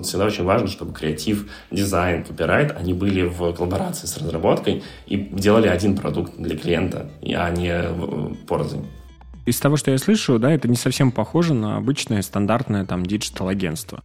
Всегда очень важно, чтобы креатив, дизайн, копирайт, они были в коллаборации с разработкой и делали один продукт для клиента, а не порознь. Из того, что я слышу, да, это не совсем похоже на обычное стандартное там digital-агентство.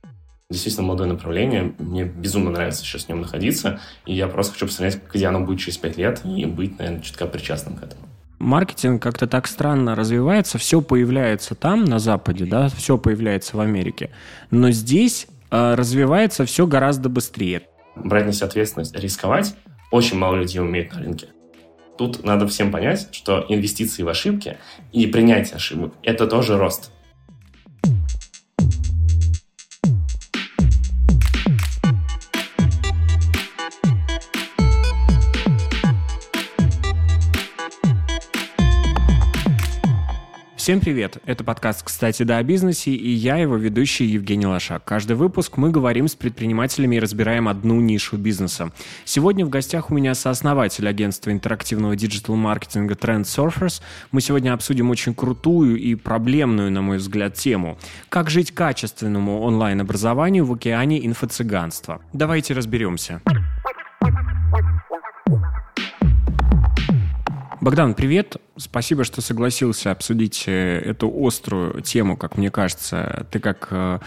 Действительно молодое направление. Мне безумно нравится сейчас в нем находиться. И я просто хочу посмотреть, где оно будет через пять лет и быть, наверное, чутка причастным к этому. Маркетинг как-то так странно развивается, все появляется там, на Западе, да, все появляется в Америке. Но здесь э, развивается все гораздо быстрее. Брать на себя ответственность, рисковать очень мало людей умеет на рынке. Тут надо всем понять, что инвестиции в ошибки и принятие ошибок – это тоже рост. Всем привет! Это подкаст «Кстати, да, о бизнесе» и я, его ведущий Евгений Лошак. Каждый выпуск мы говорим с предпринимателями и разбираем одну нишу бизнеса. Сегодня в гостях у меня сооснователь агентства интерактивного диджитал-маркетинга Trend Surfers. Мы сегодня обсудим очень крутую и проблемную, на мой взгляд, тему. Как жить качественному онлайн-образованию в океане инфо-цыганства. Давайте разберемся. Богдан, привет. Спасибо, что согласился обсудить э, эту острую тему, как мне кажется. Ты как э,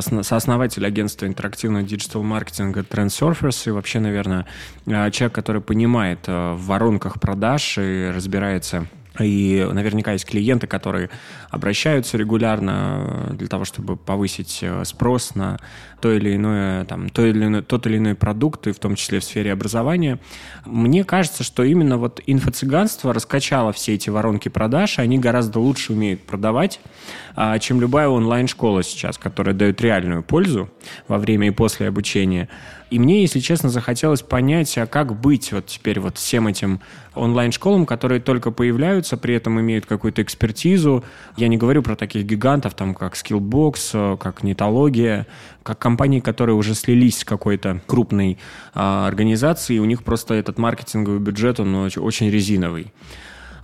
сооснователь агентства интерактивного диджитал-маркетинга Trend Surfers и вообще, наверное, э, человек, который понимает в воронках продаж и разбирается и наверняка есть клиенты, которые обращаются регулярно для того, чтобы повысить спрос на то или иное, там, то или иное, тот или иной продукт, и в том числе в сфере образования. Мне кажется, что именно вот инфо-цыганство раскачало все эти воронки продаж, и они гораздо лучше умеют продавать, а, чем любая онлайн-школа сейчас, которая дает реальную пользу во время и после обучения. И мне, если честно, захотелось понять, а как быть вот теперь вот всем этим онлайн-школам, которые только появляются, при этом имеют какую-то экспертизу. Я не говорю про таких гигантов, там, как Skillbox, как Нетология, как компании, которые уже слились с какой-то крупной а, организацией, у них просто этот маркетинговый бюджет, он очень резиновый.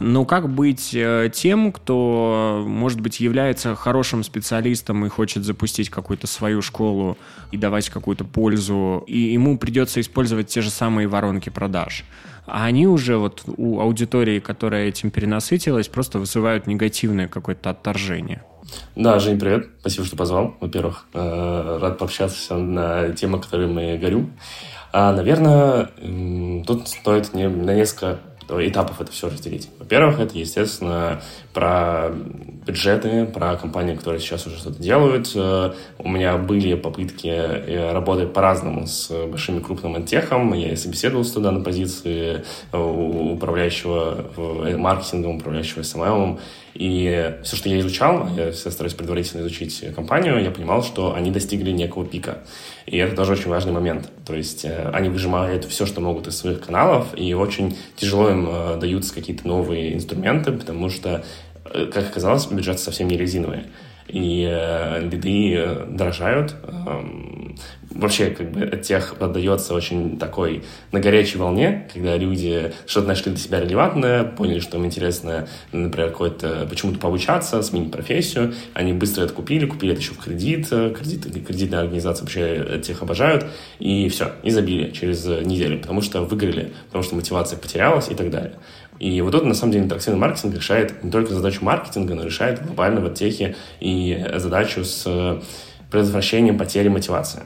Но как быть э, тем, кто, может быть, является хорошим специалистом и хочет запустить какую-то свою школу и давать какую-то пользу, и ему придется использовать те же самые воронки продаж? А они уже вот у аудитории, которая этим перенасытилась, просто вызывают негативное какое-то отторжение. Да, Жень, привет. Спасибо, что позвал. Во-первых, э, рад пообщаться на темы, которые мы горю. А, наверное, тут стоит не, на несколько этапов это все разделить. Во-первых, это, естественно, про бюджеты, про компании, которые сейчас уже что-то делают. Э, у меня были попытки э, работать по-разному с большими крупным антехом. Я и собеседовался туда на позиции управляющего маркетингом, управляющего SMM. И все, что я изучал, я всегда стараюсь предварительно изучить компанию, я понимал, что они достигли некого пика. И это тоже очень важный момент. То есть э, они выжимают все, что могут из своих каналов, и очень тяжело им э, даются какие-то новые инструменты, потому что, э, как оказалось, бюджеты совсем не резиновые и э, лиды дорожают. Эм, вообще, как бы, от тех поддается очень такой на горячей волне, когда люди что-то нашли для себя релевантное, поняли, что им интересно, например, какое-то почему-то пообучаться, сменить профессию, они быстро это купили, купили это еще в кредит, кредит кредитная организация вообще тех обожают, и все, и забили через неделю, потому что выиграли, потому что мотивация потерялась и так далее. И вот тут, на самом деле, интерактивный маркетинг решает не только задачу маркетинга, но решает глобально в техе и задачу с предотвращением потери мотивации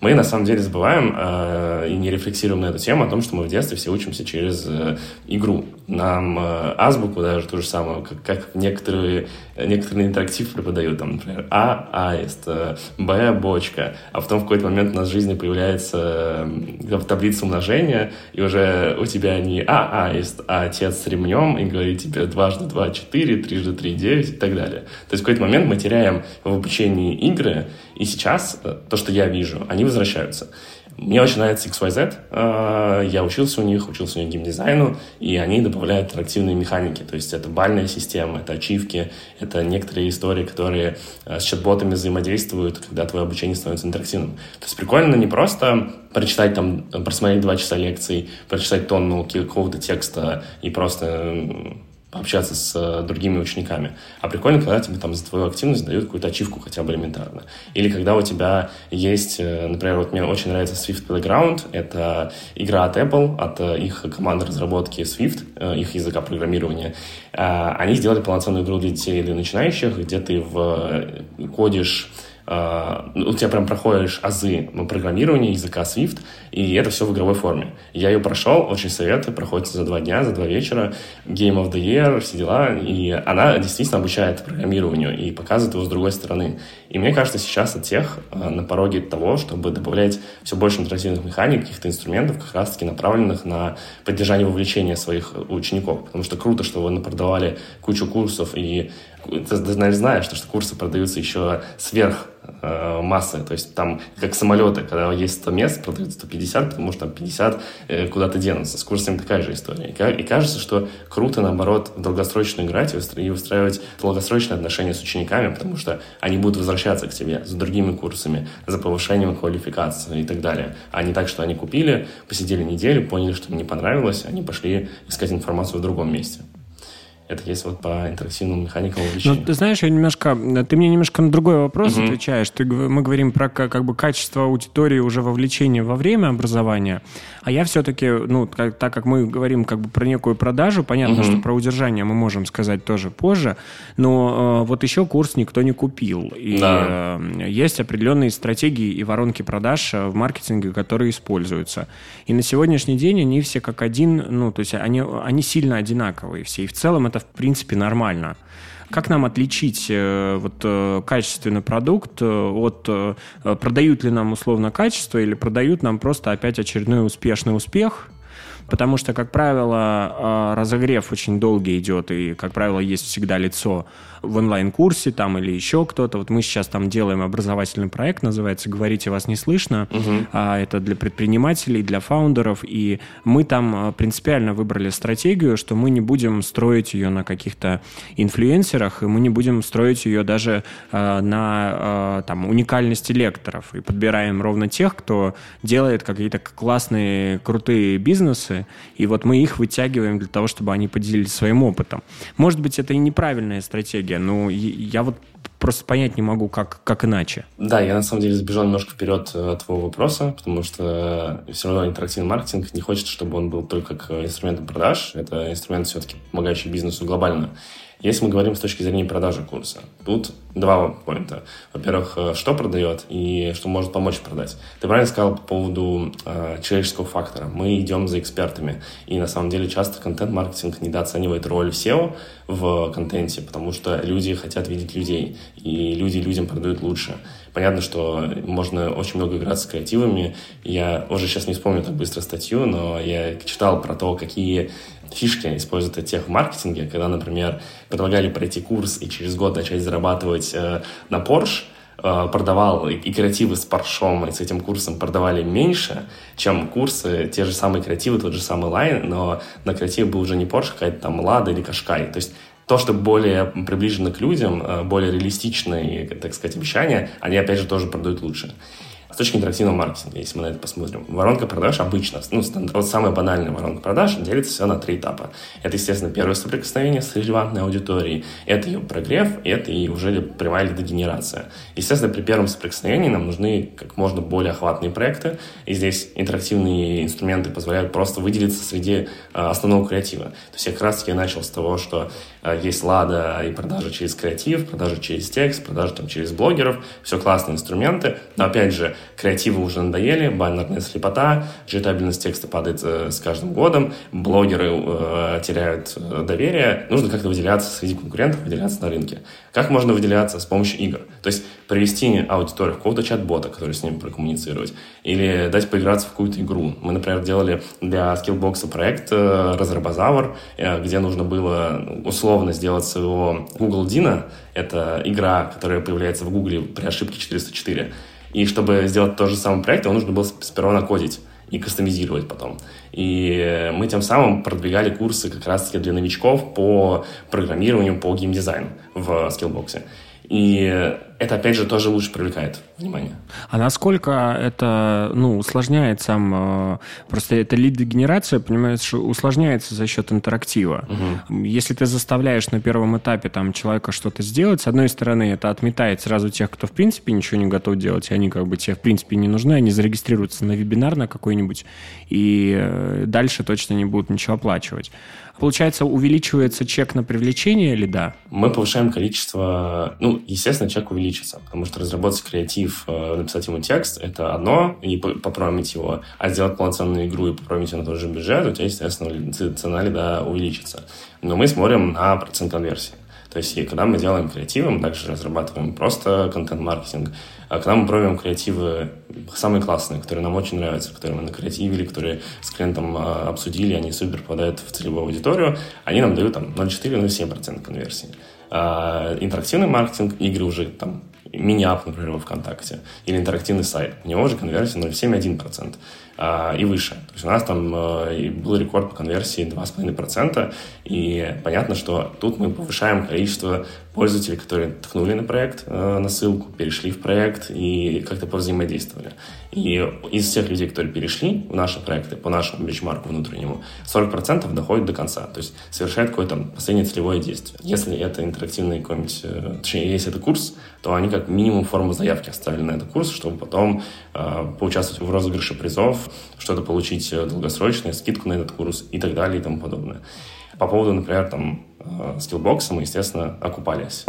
мы на самом деле забываем э, и не рефлексируем на эту тему о том, что мы в детстве все учимся через э, игру. Нам э, азбуку даже то же самое, как, как некоторые, некоторые интерактив преподают, там, например, А, аист, э, Б, бочка, а потом в какой-то момент у нас в жизни появляется э, таблица умножения, и уже у тебя не А, аист, а отец с ремнем, и говорит тебе дважды два, четыре, трижды три, девять и так далее. То есть в какой-то момент мы теряем в обучении игры, и сейчас э, то, что я вижу, они возвращаются. Мне очень нравится XYZ. Э, я учился у них, учился у них геймдизайну, и они добавляют интерактивные механики. То есть это бальная система, это ачивки, это некоторые истории, которые э, с чат-ботами взаимодействуют, когда твое обучение становится интерактивным. То есть прикольно не просто прочитать там, просмотреть два часа лекций, прочитать тонну какого-то текста и просто пообщаться с э, другими учениками. А прикольно, когда тебе там за твою активность дают какую-то ачивку хотя бы элементарно. Или когда у тебя есть, э, например, вот мне очень нравится Swift Playground, это игра от Apple, от э, их команды разработки Swift, их языка программирования. Они сделали полноценную игру для детей или начинающих, где ты в, кодишь у тебя прям проходишь азы программирования языка Swift, и это все в игровой форме. Я ее прошел, очень советую, проходится за два дня, за два вечера, Game of the Year, все дела, и она действительно обучает программированию и показывает его с другой стороны. И мне кажется, сейчас от тех uh, на пороге того, чтобы добавлять все больше интерактивных механик, каких-то инструментов, как раз-таки направленных на поддержание вовлечения своих учеников. Потому что круто, что вы продавали кучу курсов и ты, знаешь, что, курсы продаются еще сверх э, массы. То есть там, как самолеты, когда есть 100 мест, продаются 150, потому что там 50 э, куда-то денутся. С курсами такая же история. И, кажется, что круто, наоборот, долгосрочно играть и выстраивать долгосрочные отношения с учениками, потому что они будут возвращаться к тебе с другими курсами, за повышением квалификации и так далее. А не так, что они купили, посидели неделю, поняли, что им не понравилось, они пошли искать информацию в другом месте. Это есть вот по интерактивным механикам увлечения. Ну, ты знаешь, я немножко... Ты мне немножко на другой вопрос угу. отвечаешь. Ты, мы говорим про как бы качество аудитории уже вовлечения во время образования, а я все-таки, ну, как, так как мы говорим как бы про некую продажу, понятно, угу. что про удержание мы можем сказать тоже позже, но э, вот еще курс никто не купил. И да. э, есть определенные стратегии и воронки продаж э, в маркетинге, которые используются. И на сегодняшний день они все как один, ну, то есть они, они сильно одинаковые все. И в целом это это в принципе нормально. Как нам отличить э, вот, э, качественный продукт э, от продают ли нам условно качество или продают нам просто опять очередной успешный успех, потому что, как правило, разогрев очень долгий идет, и, как правило, есть всегда лицо в онлайн-курсе там или еще кто-то. Вот мы сейчас там делаем образовательный проект, называется «Говорите, вас не слышно». Угу. А, это для предпринимателей, для фаундеров. И мы там а, принципиально выбрали стратегию, что мы не будем строить ее на каких-то инфлюенсерах, и мы не будем строить ее даже а, на а, там, уникальности лекторов. И подбираем ровно тех, кто делает какие-то классные, крутые бизнесы, и вот мы их вытягиваем для того, чтобы они поделились своим опытом. Может быть, это и неправильная стратегия, стратегия. Ну, я вот просто понять не могу, как, как иначе. Да, я на самом деле сбежал немножко вперед э, от твоего вопроса, потому что все равно интерактивный маркетинг не хочет, чтобы он был только к инструментам продаж. Это инструмент все-таки помогающий бизнесу глобально. Если мы говорим с точки зрения продажи курса, тут два поинта. Во-первых, э, что продает и что может помочь продать. Ты правильно сказал по поводу э, человеческого фактора. Мы идем за экспертами. И на самом деле часто контент-маркетинг недооценивает роль SEO в контенте, потому что люди хотят видеть людей, и люди людям продают лучше. Понятно, что можно очень много играть с креативами. Я уже сейчас не вспомню так быстро статью, но я читал про то, какие фишки используют тех в маркетинге, когда, например, предлагали пройти курс и через год начать зарабатывать э, на Porsche, э, продавал и креативы с паршом и с этим курсом продавали меньше, чем курсы, те же самые креативы, тот же самый лайн, но на креативе был уже не Porsche, какая-то там Лада или Кашкай. То есть то, что более приближено к людям, э, более реалистичные, так сказать, обещания, они, опять же, тоже продают лучше. С точки интерактивного маркетинга, если мы на это посмотрим, воронка продаж обычно, ну, вот самая банальная воронка продаж делится всего на три этапа. Это, естественно, первое соприкосновение с релевантной аудиторией, это ее прогрев, это и уже прямая лидогенерация. Естественно, при первом соприкосновении нам нужны как можно более охватные проекты, и здесь интерактивные инструменты позволяют просто выделиться среди а, основного креатива. То есть я как раз-таки начал с того, что а, есть лада и продажи через креатив, продажи через текст, продажи там через блогеров, все классные инструменты, но опять же, креативы уже надоели, баннерная слепота, читабельность текста падает э, с каждым годом, блогеры э, теряют э, доверие, нужно как-то выделяться среди конкурентов, выделяться на рынке. Как можно выделяться с помощью игр? То есть привести аудиторию в какого-то чат-бота, который с ними прокоммуницировать, или дать поиграться в какую-то игру. Мы, например, делали для Skillbox проект э, Разрабозавр, э, где нужно было ну, условно сделать своего Google Dino, это игра, которая появляется в Google при ошибке 404, и чтобы сделать тот же самый проект, его нужно было сперва накодить и кастомизировать потом. И мы тем самым продвигали курсы как раз-таки для новичков по программированию, по геймдизайну в скиллбоксе. И это, опять же, тоже лучше привлекает внимание. А насколько это, ну, усложняет сам... Э, просто это лид-генерация, понимаешь, усложняется за счет интерактива. Угу. Если ты заставляешь на первом этапе там человека что-то сделать, с одной стороны, это отметает сразу тех, кто в принципе ничего не готов делать, и они как бы тебе в принципе не нужны, они зарегистрируются на вебинар на какой-нибудь, и э, дальше точно не будут ничего оплачивать. Получается, увеличивается чек на привлечение или да? Мы повышаем количество... Ну, естественно, чек увеличится, потому что разработать креатив, э, написать ему текст — это одно, и попромить его, а сделать полноценную игру и попромить ее на тот же бюджет, у тебя, естественно, цена лида увеличится. Но мы смотрим на процент конверсии. То есть, когда мы делаем креативы, мы также разрабатываем просто контент-маркетинг. А когда мы пробуем креативы самые классные, которые нам очень нравятся, которые мы накреативили, которые с клиентом а, обсудили, они супер попадают в целевую аудиторию, они нам дают там 0,4-0,7% конверсии. А интерактивный маркетинг, игры уже там мини-ап, например, во ВКонтакте, или интерактивный сайт, у него уже конверсия 0,7-1% а, и выше. То есть у нас там а, был рекорд по конверсии 2,5%, и понятно, что тут мы повышаем количество пользователей, которые ткнули на проект, а, на ссылку, перешли в проект и как-то повзаимодействовали. И из всех людей, которые перешли в наши проекты по нашему бенчмарку внутреннему, 40% доходит до конца, то есть совершает какое-то последнее целевое действие. Если это интерактивный какой-нибудь, э, точнее, если это курс, то они как минимум форму заявки оставили на этот курс, чтобы потом э, поучаствовать в розыгрыше призов, что-то получить э, долгосрочную скидку на этот курс и так далее и тому подобное. По поводу, например, там, э, скиллбокса мы, естественно, окупались.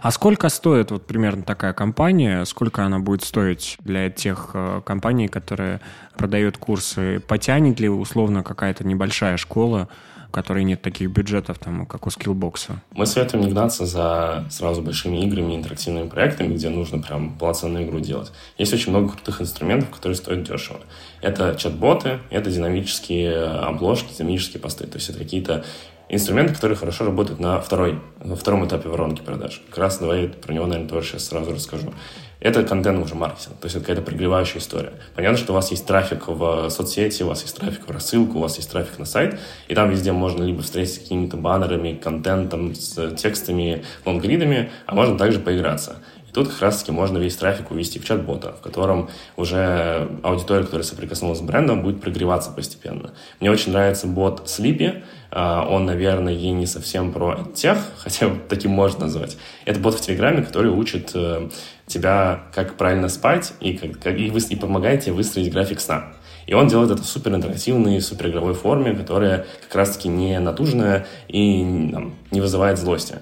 А сколько стоит вот примерно такая компания? Сколько она будет стоить для тех э, компаний, которые продают курсы? Потянет ли условно какая-то небольшая школа, у которой нет таких бюджетов, там, как у скиллбокса? Мы советуем не гнаться за сразу большими играми, интерактивными проектами, где нужно прям полноценную игру делать. Есть очень много крутых инструментов, которые стоят дешево. Это чат-боты, это динамические обложки, динамические посты. То есть это какие-то инструменты, которые хорошо работают на, второй, на втором этапе воронки продаж. Как раз давай про него, наверное, тоже сейчас сразу расскажу. Это контент уже маркетинг, то есть это какая-то прогревающая история. Понятно, что у вас есть трафик в соцсети, у вас есть трафик в рассылку, у вас есть трафик на сайт, и там везде можно либо встретиться какими-то баннерами, контентом, с текстами, лонгридами, а можно также поиграться. И тут как раз-таки можно весь трафик увести в чат-бота, в котором уже аудитория, которая соприкоснулась с брендом, будет прогреваться постепенно. Мне очень нравится бот Sleepy, он, наверное, и не совсем про тех, хотя таким можно назвать. Это бот в Телеграме, который учит э, тебя, как правильно спать, и, как, и, вы, и помогает тебе выстроить график сна. И он делает это в супер интерактивной, супер игровой форме, которая как раз-таки не натужная и там, не вызывает злости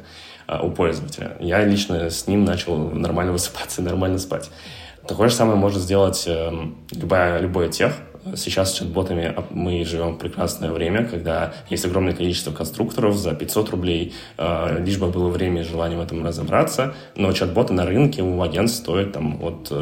а, у пользователя. Я лично с ним начал нормально высыпаться и нормально спать. Такое же самое может сделать э, любая, любой тех, Сейчас с чат-ботами мы живем в прекрасное время, когда есть огромное количество конструкторов за 500 рублей, э, лишь бы было время и желание в этом разобраться, но чат-боты на рынке у агентств стоят там от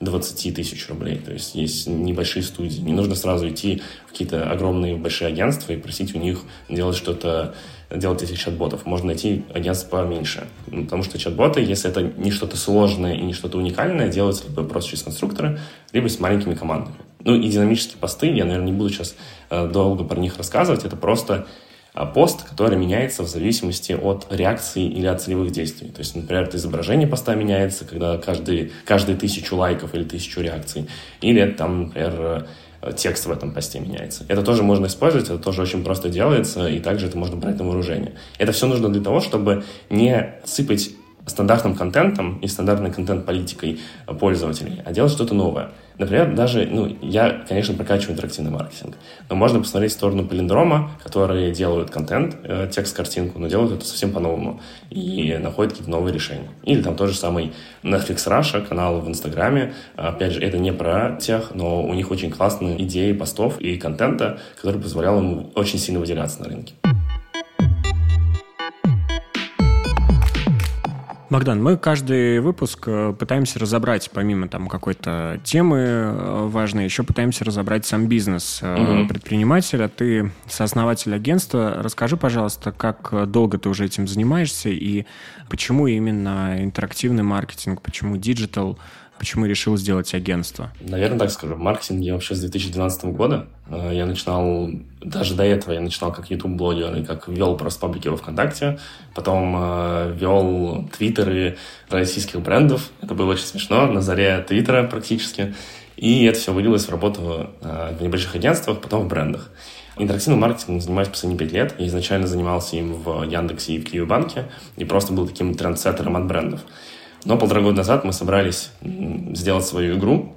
20 э, тысяч рублей, то есть есть небольшие студии. Не нужно сразу идти в какие-то огромные большие агентства и просить у них делать что-то делать этих чат-ботов. Можно найти агентство поменьше. Ну, потому что чат-боты, если это не что-то сложное и не что-то уникальное, делаются либо просто через конструкторы, либо с маленькими командами. Ну и динамические посты, я, наверное, не буду сейчас э, долго про них рассказывать, это просто э, пост, который меняется в зависимости от реакции или от целевых действий. То есть, например, это изображение поста меняется, когда каждый, каждые тысячу лайков или тысячу реакций. Или это там, например, э, текст в этом посте меняется. Это тоже можно использовать, это тоже очень просто делается, и также это можно брать на вооружение. Это все нужно для того, чтобы не сыпать стандартным контентом и стандартной контент-политикой пользователей, а делать что-то новое. Например, даже, ну, я, конечно, прокачиваю интерактивный маркетинг, но можно посмотреть в сторону Палиндрома, которые делают контент, э, текст-картинку, но делают это совсем по-новому и находят какие-то новые решения. Или там тот же самый Netflix Russia, канал в Инстаграме, опять же, это не про тех, но у них очень классные идеи постов и контента, который позволял им очень сильно выделяться на рынке. Богдан, мы каждый выпуск э, пытаемся разобрать, помимо там какой-то темы э, важной, еще пытаемся разобрать сам бизнес угу. предпринимателя. Ты сооснователь агентства. Расскажи, пожалуйста, как долго ты уже этим занимаешься и почему именно интерактивный маркетинг, почему диджитал, Почему решил сделать агентство? Наверное, так скажу. В маркетинге вообще с 2012 года. Э, я начинал, даже до этого я начинал как YouTube-блогер и как вел просто паблики во ВКонтакте. Потом э, вел твиттеры российских брендов. Это было очень смешно. На заре твиттера практически. И это все вылилось в работу э, в небольших агентствах, потом в брендах. Интерактивным маркетингом занимаюсь последние пять лет. Я изначально занимался им в Яндексе и в Киви банке и просто был таким трендсеттером от брендов. Но полтора года назад мы собрались сделать свою игру,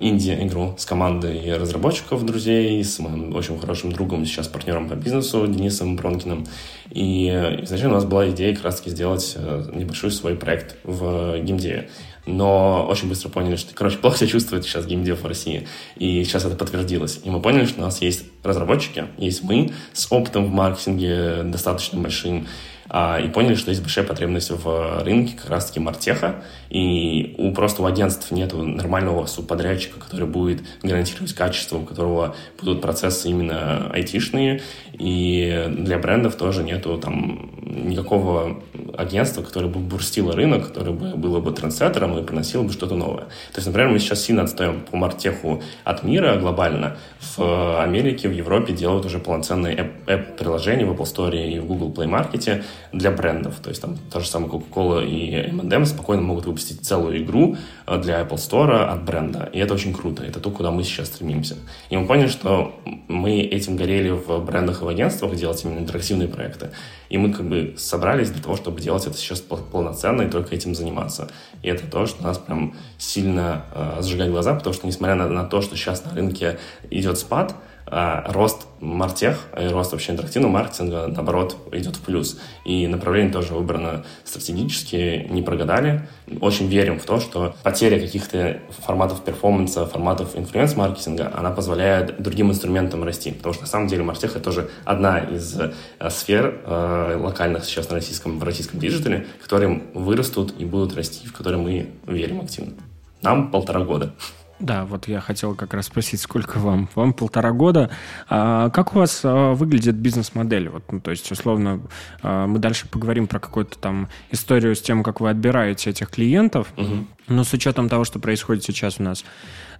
инди-игру с командой разработчиков, друзей, с моим очень хорошим другом, сейчас партнером по бизнесу Денисом Пронкиным. И изначально у нас была идея как раз-таки сделать э, небольшой свой проект в геймдеве но очень быстро поняли, что, короче, плохо себя чувствует сейчас геймдев в России. И сейчас это подтвердилось. И мы поняли, что у нас есть разработчики, есть мы с опытом в маркетинге достаточно большим, и поняли, что есть большая потребность в рынке как раз-таки мартеха, и у просто у агентств нет нормального субподрядчика, который будет гарантировать качество, у которого будут процессы именно айтишные, и для брендов тоже нету там никакого агентства, которое бы бурстило рынок, которое бы было бы трендсеттером и приносило бы что-то новое. То есть, например, мы сейчас сильно отстаем по мартеху от мира глобально. В Америке, в Европе делают уже полноценные app-приложения в Apple Store и в Google Play Market для брендов. То есть там та же самая Coca-Cola и M&M спокойно могут выпустить целую игру э, для Apple Store от бренда. И это очень круто. Это то, куда мы сейчас стремимся. И мы поняли, что мы этим горели в брендах и в агентствах, делать именно интерактивные проекты. И мы как бы собрались для того, чтобы делать это сейчас полноценно и только этим заниматься. И это то, что нас прям сильно э, сжигает глаза, потому что несмотря на, на то, что сейчас на рынке идет спад, а рост мартех и рост вообще интерактивного маркетинга, наоборот, идет в плюс. И направление тоже выбрано стратегически, не прогадали. Очень верим в то, что потеря каких-то форматов перформанса, форматов инфлюенс-маркетинга, она позволяет другим инструментам расти. Потому что на самом деле мартех — это тоже одна из э, сфер э, локальных сейчас на российском, в российском диджитале, которые вырастут и будут расти, в которые мы верим активно. Нам полтора года. Да, вот я хотел как раз спросить, сколько вам? Вам полтора года. А как у вас а, выглядит бизнес-модель? Вот, ну, то есть, условно, а, мы дальше поговорим про какую-то там историю с тем, как вы отбираете этих клиентов. Угу. Но с учетом того, что происходит сейчас у нас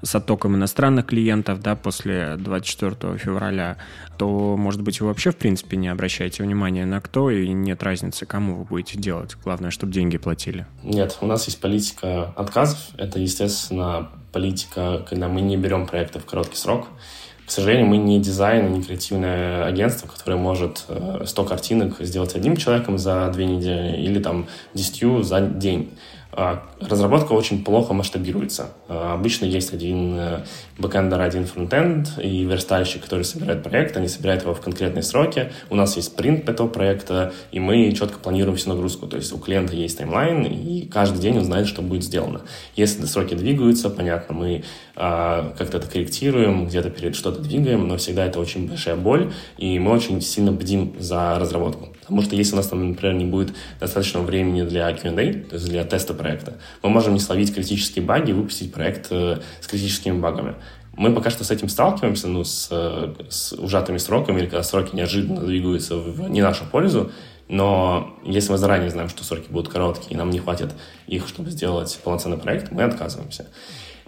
с оттоком иностранных клиентов, да, после 24 февраля, то, может быть, вы вообще, в принципе, не обращаете внимания на кто, и нет разницы, кому вы будете делать. Главное, чтобы деньги платили. Нет, у нас есть политика отказов. Это, естественно, политика, когда мы не берем проекты в короткий срок. К сожалению, мы не дизайн, не креативное агентство, которое может 100 э, картинок сделать одним человеком за две недели или там 10 за день. А, разработка очень плохо масштабируется. А, обычно есть один э, бэкэндер, один фронтенд и верстальщик, который собирает проект, они собирают его в конкретные сроки. У нас есть спринт этого проекта, и мы четко планируем всю нагрузку. То есть у клиента есть таймлайн, и каждый день он знает, что будет сделано. Если сроки двигаются, понятно, мы а, как-то это корректируем, где-то перед что-то двигаем, но всегда это очень большая боль, и мы очень сильно бдим за разработку. Потому что если у нас там, например, не будет достаточного времени для Q&A, то есть для теста проекта, мы можем не словить критические баги и выпустить проект э, с критическими багами. Мы пока что с этим сталкиваемся, ну, с, э, с ужатыми сроками, или когда сроки неожиданно двигаются в не нашу пользу, но если мы заранее знаем, что сроки будут короткие, и нам не хватит их, чтобы сделать полноценный проект, мы отказываемся.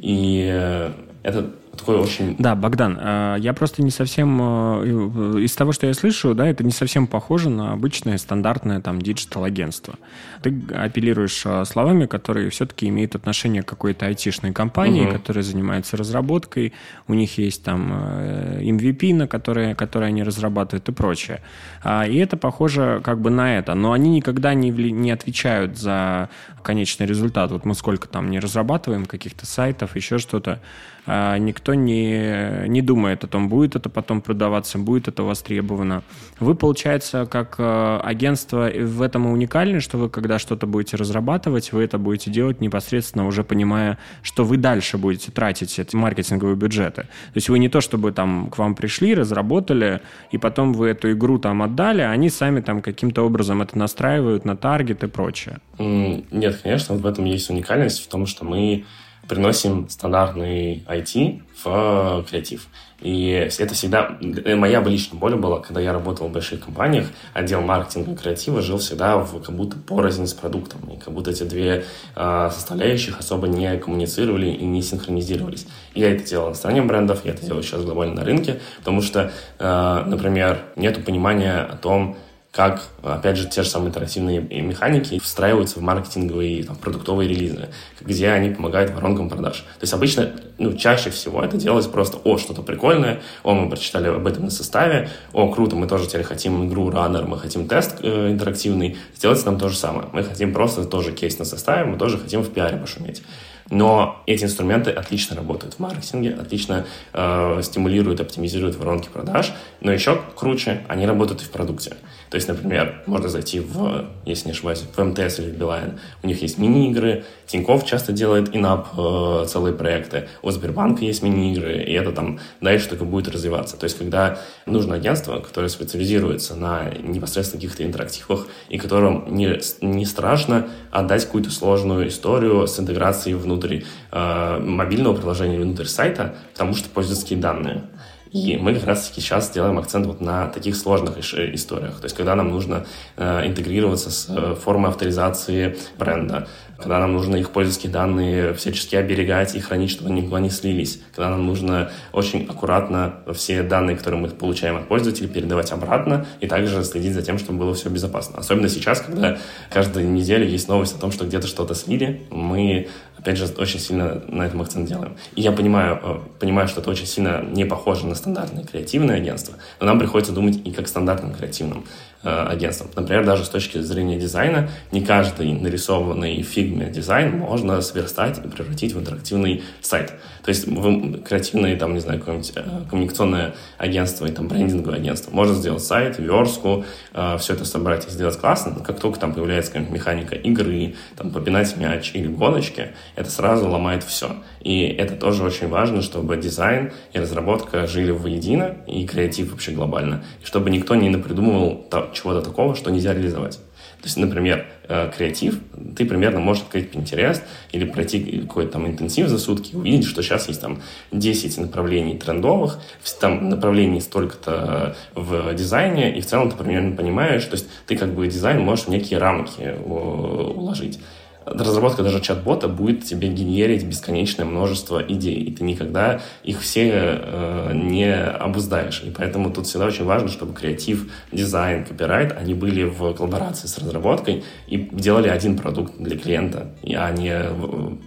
И э, это такой очень... Да, Богдан, э, я просто не совсем... Э, из того, что я слышу, да, это не совсем похоже на обычное стандартное там диджитал-агентство. Ты апеллируешь э, словами, которые все-таки имеют отношение к какой-то айтишной компании, угу. которая занимается разработкой, у них есть там MVP, на которые, которые они разрабатывают и прочее. А, и это похоже как бы на это. Но они никогда не, не отвечают за конечный результат. Вот мы сколько там не разрабатываем каких-то сайтов, еще что-то, а, никто не, не думает о том, будет это потом продаваться, будет это востребовано. Вы, получается, как э, агентство в этом и уникальны, что вы, когда что-то будете разрабатывать, вы это будете делать непосредственно уже понимая, что вы дальше будете тратить эти маркетинговые бюджеты. То есть вы не то, чтобы там к вам пришли, разработали, и потом вы эту игру там отдали, а они сами там каким-то образом это настраивают на таргет и прочее. Нет, конечно, в этом есть уникальность в том, что мы приносим стандартный IT в креатив. И это всегда... Моя бы личная боль была, когда я работал в больших компаниях, отдел маркетинга и креатива жил всегда в, как будто порознь с продуктом. И как будто эти две э, составляющих особо не коммуницировали и не синхронизировались. Я это делал на стороне брендов, я это делаю сейчас глобально на рынке, потому что, э, например, нет понимания о том, как, опять же, те же самые интерактивные механики встраиваются в маркетинговые, там, продуктовые релизы, где они помогают воронкам продаж. То есть обычно, ну, чаще всего это делается просто, о, что-то прикольное, о, мы прочитали об этом на составе, о, круто, мы тоже теперь хотим игру Runner, мы хотим тест э, интерактивный, сделать нам то же самое. Мы хотим просто тоже кейс на составе, мы тоже хотим в пиаре пошуметь. Но эти инструменты отлично работают в маркетинге, отлично э, стимулируют, оптимизируют воронки продаж, но еще круче, они работают и в продукте. То есть, например, можно зайти в, если не ошибаюсь, в МТС или в Билайн. У них есть мини-игры, Тинькофф часто делает инап э, целые проекты, у Сбербанка есть мини-игры, и это там дальше только будет развиваться. То есть, когда нужно агентство, которое специализируется на непосредственно каких-то интерактивах, и которым не, не страшно отдать какую-то сложную историю с интеграцией внутрь э, мобильного приложения, внутрь сайта, потому что пользовательские данные. И мы как раз-таки сейчас делаем акцент вот на таких сложных историях. То есть, когда нам нужно э, интегрироваться с э, формой авторизации бренда, когда нам нужно их пользовательские данные всячески оберегать и хранить, чтобы они никуда не слились, когда нам нужно очень аккуратно все данные, которые мы получаем от пользователей, передавать обратно и также следить за тем, чтобы было все безопасно. Особенно сейчас, когда каждую неделю есть новость о том, что где-то что-то слили, мы опять же, очень сильно на этом акцент делаем. И я понимаю, э, понимаю, что это очень сильно не похоже на стандартное креативное агентство, но нам приходится думать и как стандартным креативным. Э, агентством. Например, даже с точки зрения дизайна, не каждый нарисованный в фигме дизайн можно сверстать и превратить в интерактивный сайт. То есть вы, креативное, там, не знаю, какое-нибудь э, коммуникационное агентство и там брендинговое агентство можно сделать сайт, верстку, э, все это собрать и сделать классно, но как только там появляется какая-нибудь механика игры, там, попинать мяч или гоночки, это сразу ломает все. И это тоже очень важно, чтобы дизайн и разработка жили воедино, и креатив вообще глобально, и чтобы никто не напридумывал чего-то такого, что нельзя реализовать. То есть, например, э, креатив, ты примерно можешь открыть Pinterest или пройти какой-то там интенсив за сутки, увидеть, что сейчас есть там 10 направлений трендовых, там направлений столько-то в дизайне, и в целом ты примерно понимаешь, то есть ты как бы дизайн можешь в некие рамки уложить разработка даже чат-бота будет тебе генерить бесконечное множество идей, и ты никогда их все э, не обуздаешь. И поэтому тут всегда очень важно, чтобы креатив, дизайн, копирайт, они были в коллаборации с разработкой и делали один продукт для клиента, а не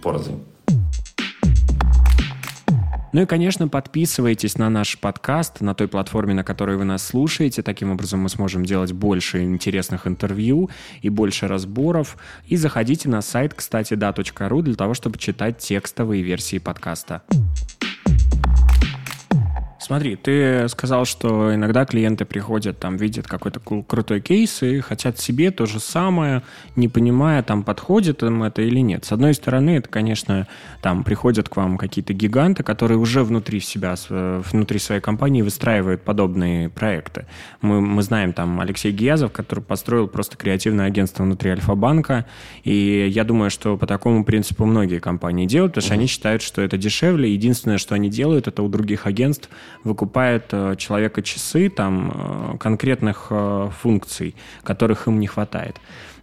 порознь. Ну и, конечно, подписывайтесь на наш подкаст на той платформе, на которой вы нас слушаете. Таким образом мы сможем делать больше интересных интервью и больше разборов. И заходите на сайт, кстати, да.ру для того, чтобы читать текстовые версии подкаста. Смотри, ты сказал, что иногда клиенты приходят, там, видят какой-то крутой кейс и хотят себе то же самое, не понимая, там, подходит им это или нет. С одной стороны, это, конечно, там, приходят к вам какие-то гиганты, которые уже внутри себя, внутри своей компании выстраивают подобные проекты. Мы, мы знаем, там, Алексей Гиязов, который построил просто креативное агентство внутри Альфа-банка, и я думаю, что по такому принципу многие компании делают, потому что они считают, что это дешевле. Единственное, что они делают, это у других агентств выкупает э, человека часы там э, конкретных э, функций, которых им не хватает.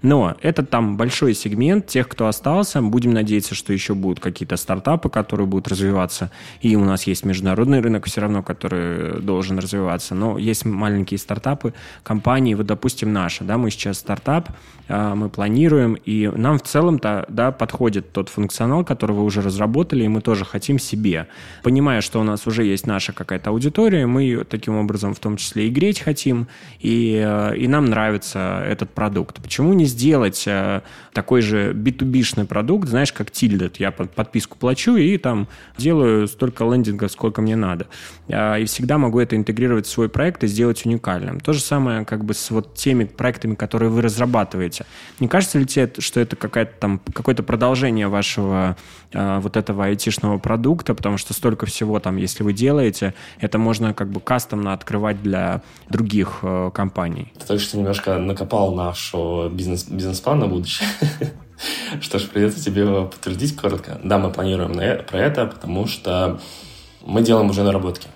Но это там большой сегмент тех, кто остался. Будем надеяться, что еще будут какие-то стартапы, которые будут развиваться. И у нас есть международный рынок все равно, который должен развиваться. Но есть маленькие стартапы, компании, вот, допустим, наша, да, мы сейчас стартап, а, мы планируем, и нам в целом-то, да, подходит тот функционал, который вы уже разработали, и мы тоже хотим себе. Понимая, что у нас уже есть наша какая-то аудитория, мы ее таким образом в том числе и греть хотим, и, э, и нам нравится этот продукт. Почему не сделать э, такой же B2B-шный продукт, знаешь, как Tildet. Я подписку плачу и там делаю столько лендингов, сколько мне надо. А, и всегда могу это интегрировать в свой проект и сделать уникальным. То же самое как бы с вот теми проектами, которые вы разрабатываете. Не кажется ли тебе, что это какая-то там какое-то продолжение вашего а, вот этого айтишного продукта, потому что столько всего там, если вы делаете, это можно как бы кастомно открывать для других э, компаний. Ты только что немножко накопал нашу бизнес бизнес-план на будущее. Что ж, придется тебе подтвердить коротко. Да, мы планируем про это, потому что мы делаем уже наработки.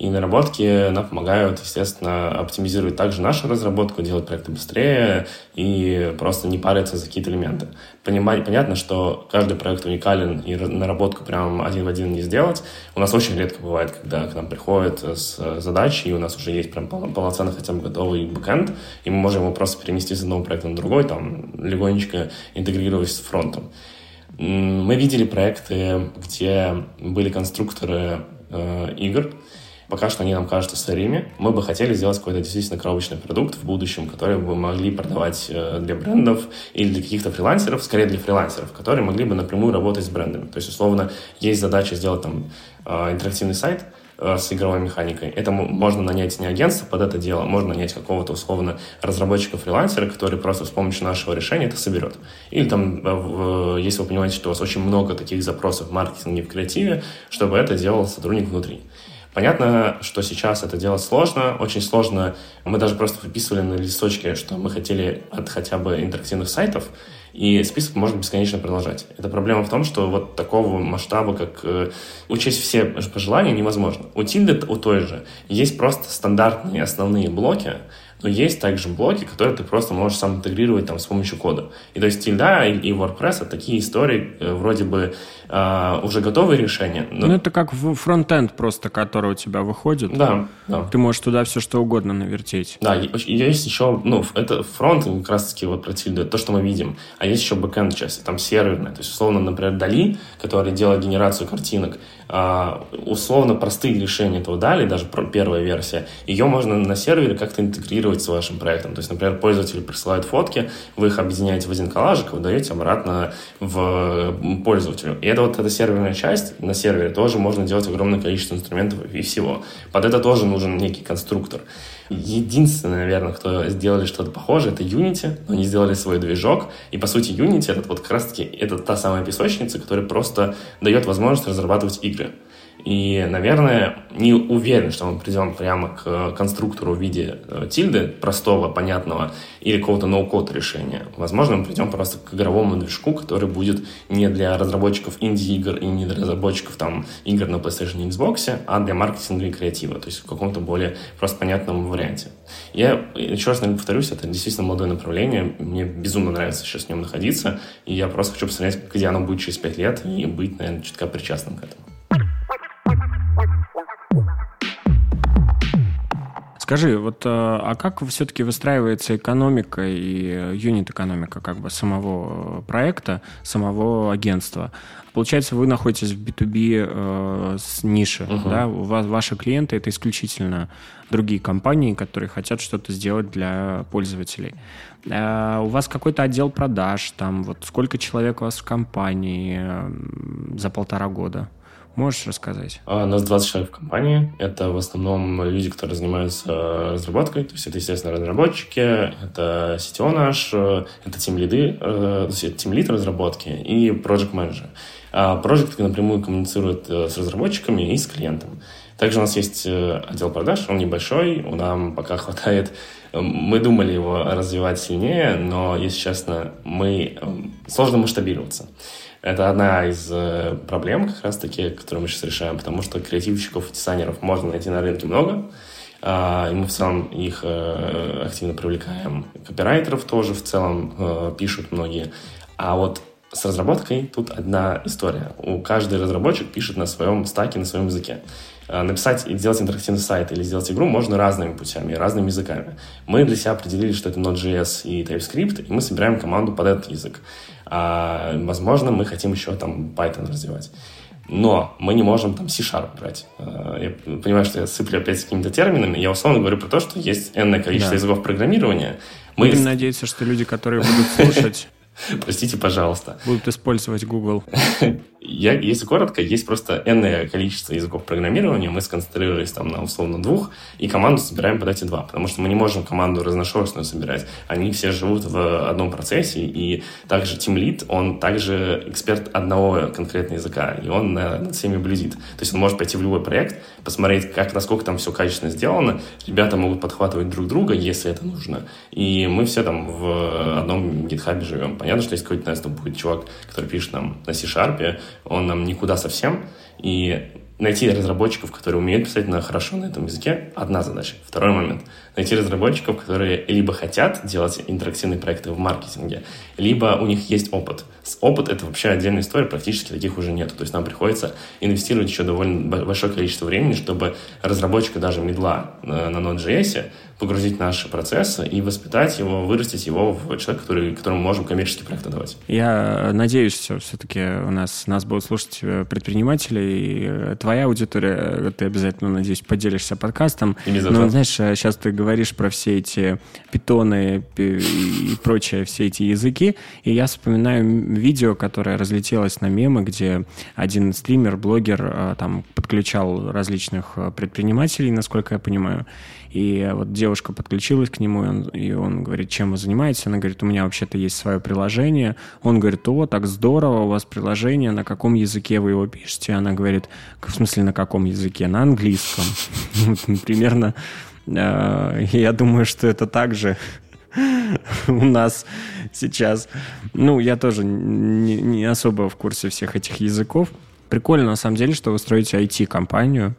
И наработки нам помогают, естественно, оптимизировать также нашу разработку, делать проекты быстрее и просто не париться за какие-то элементы. Понимать, понятно, что каждый проект уникален, и наработку прям один в один не сделать. У нас очень редко бывает, когда к нам приходят с задачей, и у нас уже есть прям полноценно хотя бы готовый бэкэнд, и мы можем его просто перенести с одного проекта на другой, там, легонечко интегрировать с фронтом. Мы видели проекты, где были конструкторы э, игр, Пока что они нам кажутся сырыми. Мы бы хотели сделать какой-то действительно коробочный продукт в будущем, который бы могли продавать э, для брендов или для каких-то фрилансеров, скорее для фрилансеров, которые могли бы напрямую работать с брендами. То есть, условно, есть задача сделать там э, интерактивный сайт, э, с игровой механикой. Это можно нанять не агентство под это дело, можно нанять какого-то условно разработчика-фрилансера, который просто с помощью нашего решения это соберет. Или там, если вы понимаете, что у вас очень много таких запросов в маркетинге, в креативе, чтобы это делал сотрудник внутри. Понятно, что сейчас это делать сложно, очень сложно. Мы даже просто выписывали на листочке, что мы хотели от хотя бы интерактивных сайтов, и список можно бесконечно продолжать. Это проблема в том, что вот такого масштаба, как э, учесть все пожелания, невозможно. У Тильды, у той же, есть просто стандартные основные блоки, но есть также блоки, которые ты просто можешь сам интегрировать там с помощью кода. И то есть Тильда и WordPress — это такие истории, э, вроде бы э, уже готовые решения. Но... Ну, это как фронтенд просто, который у тебя выходит. Да, да. Ты можешь туда все что угодно навертеть. Да, есть еще, ну, это фронт как раз-таки вот про Тильду, то, что мы видим. А есть еще бэкэнд часть, там серверная. То есть, условно, например, Дали, который делает генерацию картинок, а, условно простые решения этого дали, даже первая версия, ее можно на сервере как-то интегрировать с вашим проектом. То есть, например, пользователи присылают фотки, вы их объединяете в один коллажик, вы даете обратно в пользователю. И это вот эта серверная часть, на сервере тоже можно делать огромное количество инструментов и всего. Под это тоже нужен некий конструктор. Единственное, наверное, кто сделали что-то похожее, это Unity, но они сделали свой движок, и, по сути, Unity — это вот как раз-таки это та самая песочница, которая просто дает возможность разрабатывать игры. И, наверное, не уверен, что мы придем прямо к конструктору в виде э, тильды, простого, понятного, или какого-то ноу-код решения. Возможно, мы придем просто к игровому движку, который будет не для разработчиков инди-игр и не для разработчиков там, игр на PlayStation и Xbox, а для маркетинга и креатива, то есть в каком-то более просто понятном варианте. Я еще раз, повторюсь, это действительно молодое направление, мне безумно нравится сейчас в нем находиться, и я просто хочу посмотреть, где оно будет через пять лет, и быть, наверное, чутка причастным к этому. Скажи, вот, э, а как все-таки выстраивается экономика и юнит-экономика как бы самого проекта, самого агентства? Получается, вы находитесь в B2B э, с ниши, uh-huh. да? У вас ваши клиенты это исключительно другие компании, которые хотят что-то сделать для пользователей. Э, у вас какой-то отдел продаж, там вот сколько человек у вас в компании э, за полтора года? Можешь рассказать? А, нас 20 человек в компании. Это в основном люди, которые занимаются разработкой. То есть это, естественно, разработчики, это CTO наш, это тим-лиды, э, то есть тим-лид разработки и project менеджер А project напрямую коммуницирует э, с разработчиками и с клиентом. Также у нас есть э, отдел продаж, он небольшой, у нам пока хватает мы думали его развивать сильнее, но, если честно, мы сложно масштабироваться. Это одна из э, проблем, как раз-таки, которую мы сейчас решаем, потому что креативщиков дизайнеров можно найти на рынке много, а, и мы в целом их э, активно привлекаем. Копирайтеров тоже в целом э, пишут многие. А вот с разработкой тут одна история. У каждый разработчик пишет на своем стаке, на своем языке. Написать и сделать интерактивный сайт или сделать игру можно разными путями, разными языками. Мы для себя определили, что это Node.js и TypeScript, и мы собираем команду под этот язык. А, возможно, мы хотим еще там Python развивать. Но мы не можем там C-Sharp брать. А, я понимаю, что я сыплю опять с какими-то терминами. Я условно говорю про то, что есть энное количество да. языков программирования. Мы... Будем надеяться, что люди, которые будут слушать... Простите, пожалуйста. Будут использовать Google. я, если коротко, есть просто энное количество языков программирования, мы сконцентрировались там на условно двух, и команду собираем под эти два, потому что мы не можем команду разношерстную собирать. Они все живут в одном процессе, и также Team Lead, он также эксперт одного конкретного языка, и он над всеми блюдит. То есть он может пойти в любой проект, посмотреть, как, насколько там все качественно сделано, ребята могут подхватывать друг друга, если это нужно, и мы все там в одном GitHub живем. Понятно, что если какой-то, наверное, будет чувак, который пишет нам на C-Sharp, он нам никуда совсем. И найти разработчиков, которые умеют писать на хорошо на этом языке, одна задача. Второй момент – найти разработчиков, которые либо хотят делать интерактивные проекты в маркетинге, либо у них есть опыт. Опыт – это вообще отдельная история, практически таких уже нет. То есть нам приходится инвестировать еще довольно большое количество времени, чтобы разработчика даже медла на Node.js погрузить наши процессы и воспитать его, вырастить его в человека, который, которому можем коммерческий проект отдавать. Я надеюсь, все-таки у нас, нас будут слушать э, предприниматели, и э, твоя аудитория, э, ты обязательно, надеюсь, поделишься подкастом. Но, знаешь, сейчас ты говоришь про все эти питоны и прочее, все эти языки, и я вспоминаю видео, которое разлетелось на мемы, где один стример, блогер там подключал различных предпринимателей, насколько я понимаю, и вот девушка подключилась к нему, и он, и он говорит, чем вы занимаетесь? Она говорит, у меня вообще-то есть свое приложение. Он говорит, о, так здорово, у вас приложение, на каком языке вы его пишете? Она говорит, в смысле, на каком языке? На английском. Примерно, э, я думаю, что это так же у нас сейчас. Ну, я тоже не, не особо в курсе всех этих языков. Прикольно, на самом деле, что вы строите IT-компанию,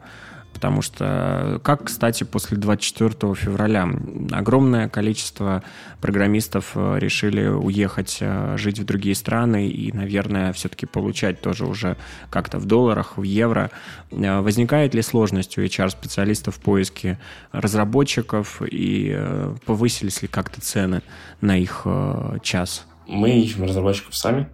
Потому что, как, кстати, после 24 февраля огромное количество программистов э, решили уехать э, жить в другие страны и, наверное, все-таки получать тоже уже как-то в долларах, в евро. Э, возникает ли сложность у HR-специалистов в поиске разработчиков и повысились ли как-то цены на их час? Мы ищем разработчиков сами,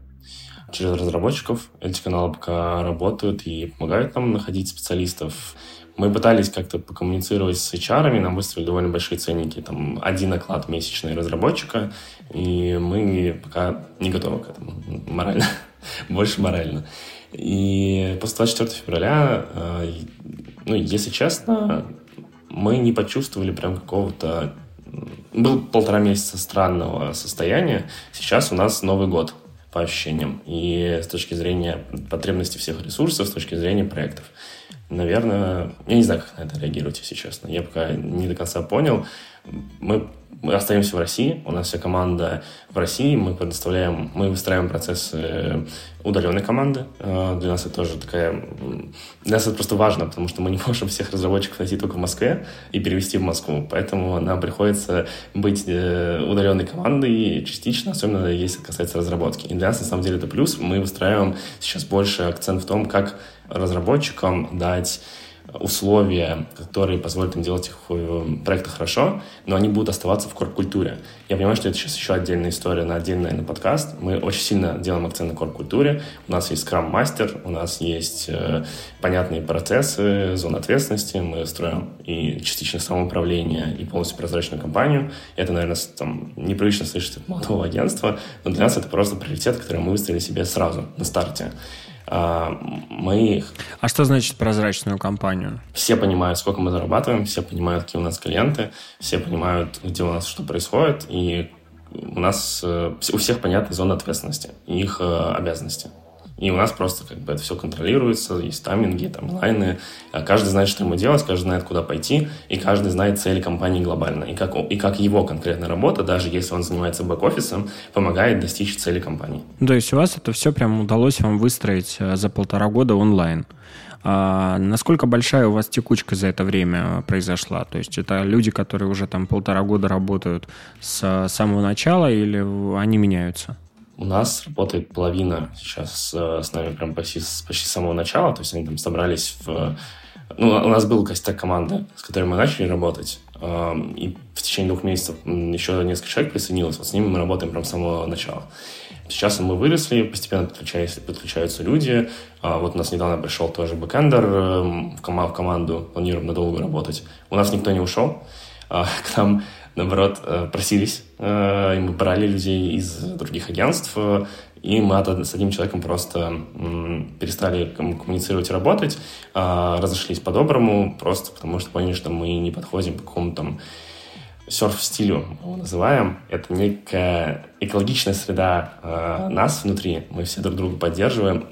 через разработчиков. Эти каналы пока работают и помогают нам находить специалистов. Мы пытались как-то покоммуницировать с HR, нам выставили довольно большие ценники, там один оклад месячный разработчика, и мы пока не готовы к этому морально, больше морально. И после 24 февраля, э, ну, если честно, мы не почувствовали прям какого-то... Был полтора месяца странного состояния, сейчас у нас Новый год по ощущениям, и с точки зрения потребностей всех ресурсов, с точки зрения проектов наверное, я не знаю, как на это реагировать, если честно. Я пока не до конца понял. Мы, мы остаемся в России, у нас вся команда в России, мы предоставляем, мы выстраиваем процессы удаленной команды. А, для нас это тоже такая... Для нас это просто важно, потому что мы не можем всех разработчиков найти только в Москве и перевести в Москву. Поэтому нам приходится быть э, удаленной командой частично, особенно если касается разработки. И для нас, на самом деле, это плюс. Мы выстраиваем сейчас больше акцент в том, как разработчикам дать условия, которые позволят им делать их э, проекты хорошо, но они будут оставаться в корп-культуре. Я понимаю, что это сейчас еще отдельная история на отдельный, наверное, подкаст. Мы очень сильно делаем акцент на корп-культуре. У нас есть скрам-мастер, у нас есть э, понятные процессы, зона ответственности. Мы строим и частично самоуправление, и полностью прозрачную компанию. Это, наверное, там, непривычно слышать от молодого агентства, но для нас это просто приоритет, который мы выставили себе сразу на старте. А, мы... А что значит прозрачную компанию? Все понимают, сколько мы зарабатываем, все понимают, какие у нас клиенты, все понимают, где у нас что происходит, и у нас э, у всех понятна зона ответственности и их э, обязанности. И у нас просто как бы это все контролируется, есть тайминги, там, лайны. А каждый знает, что ему делать, каждый знает, куда пойти, и каждый знает цели компании глобально. И как, и как его конкретная работа, даже если он занимается бэк-офисом, помогает достичь цели компании. То есть у вас это все прям удалось вам выстроить э, за полтора года онлайн? А насколько большая у вас текучка за это время произошла? То есть это люди, которые уже там полтора года работают с самого начала или они меняются? У нас работает половина сейчас э, с нами прям почти, почти с самого начала, то есть они там собрались в... Ну, у нас был костяк команды, с которой мы начали работать, эм, и в течение двух месяцев еще несколько человек присоединилось, вот с ними мы работаем прям с самого начала. Сейчас мы выросли, постепенно подключаются, подключаются люди. А вот у нас недавно пришел тоже бэкэндер эм, в команду, планируем надолго работать. У нас никто не ушел. А, к нам наоборот, э, просились, э, и мы брали людей из других агентств, и мы с одним человеком просто перестали коммуницировать и работать, а, разошлись по-доброму, просто потому что поняли, что мы не подходим к какому-то там серф-стилю, мы его называем. Это некая экологичная среда э, нас внутри. Мы все друг друга поддерживаем.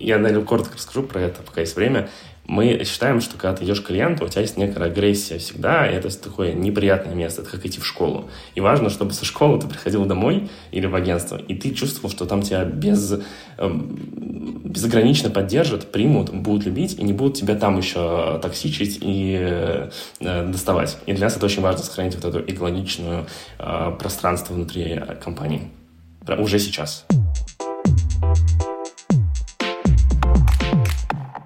Я, наверное, коротко расскажу про это, пока есть время. Мы считаем, что когда ты идешь к клиенту, у тебя есть некая агрессия всегда, и это такое неприятное место, это как идти в школу. И важно, чтобы со школы ты приходил домой или в агентство, и ты чувствовал, что там тебя без, эм, безогранично поддержат, примут, будут любить, и не будут тебя там еще токсичить и э, доставать. И для нас это очень важно сохранить вот эту экологичную э, пространство внутри компании. Уже сейчас.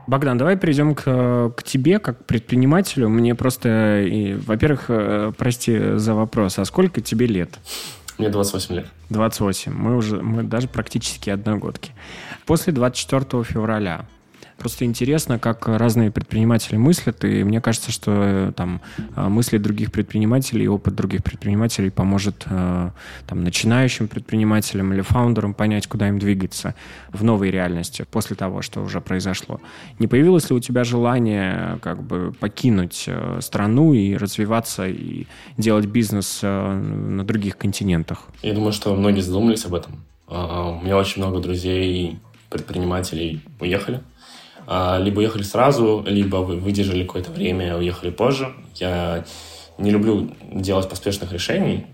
Богдан, давай перейдем к, к тебе как предпринимателю. Мне просто, и, во-первых, э, прости за вопрос, а сколько тебе лет? Мне 28 лет. 28. Мы уже, мы даже практически одногодки. После 24 февраля Просто интересно, как разные предприниматели мыслят, и мне кажется, что э, там э, мысли других предпринимателей опыт других предпринимателей поможет э, там, начинающим предпринимателям или фаундерам понять, куда им двигаться в новой реальности после того, что уже произошло. Не появилось ли у тебя желание как бы покинуть страну и развиваться и делать бизнес на других континентах? Я думаю, что многие задумались об этом. А, у меня очень много друзей предпринимателей уехали. А, либо уехали сразу, либо вы выдержали какое-то время, уехали позже. Я не люблю делать поспешных решений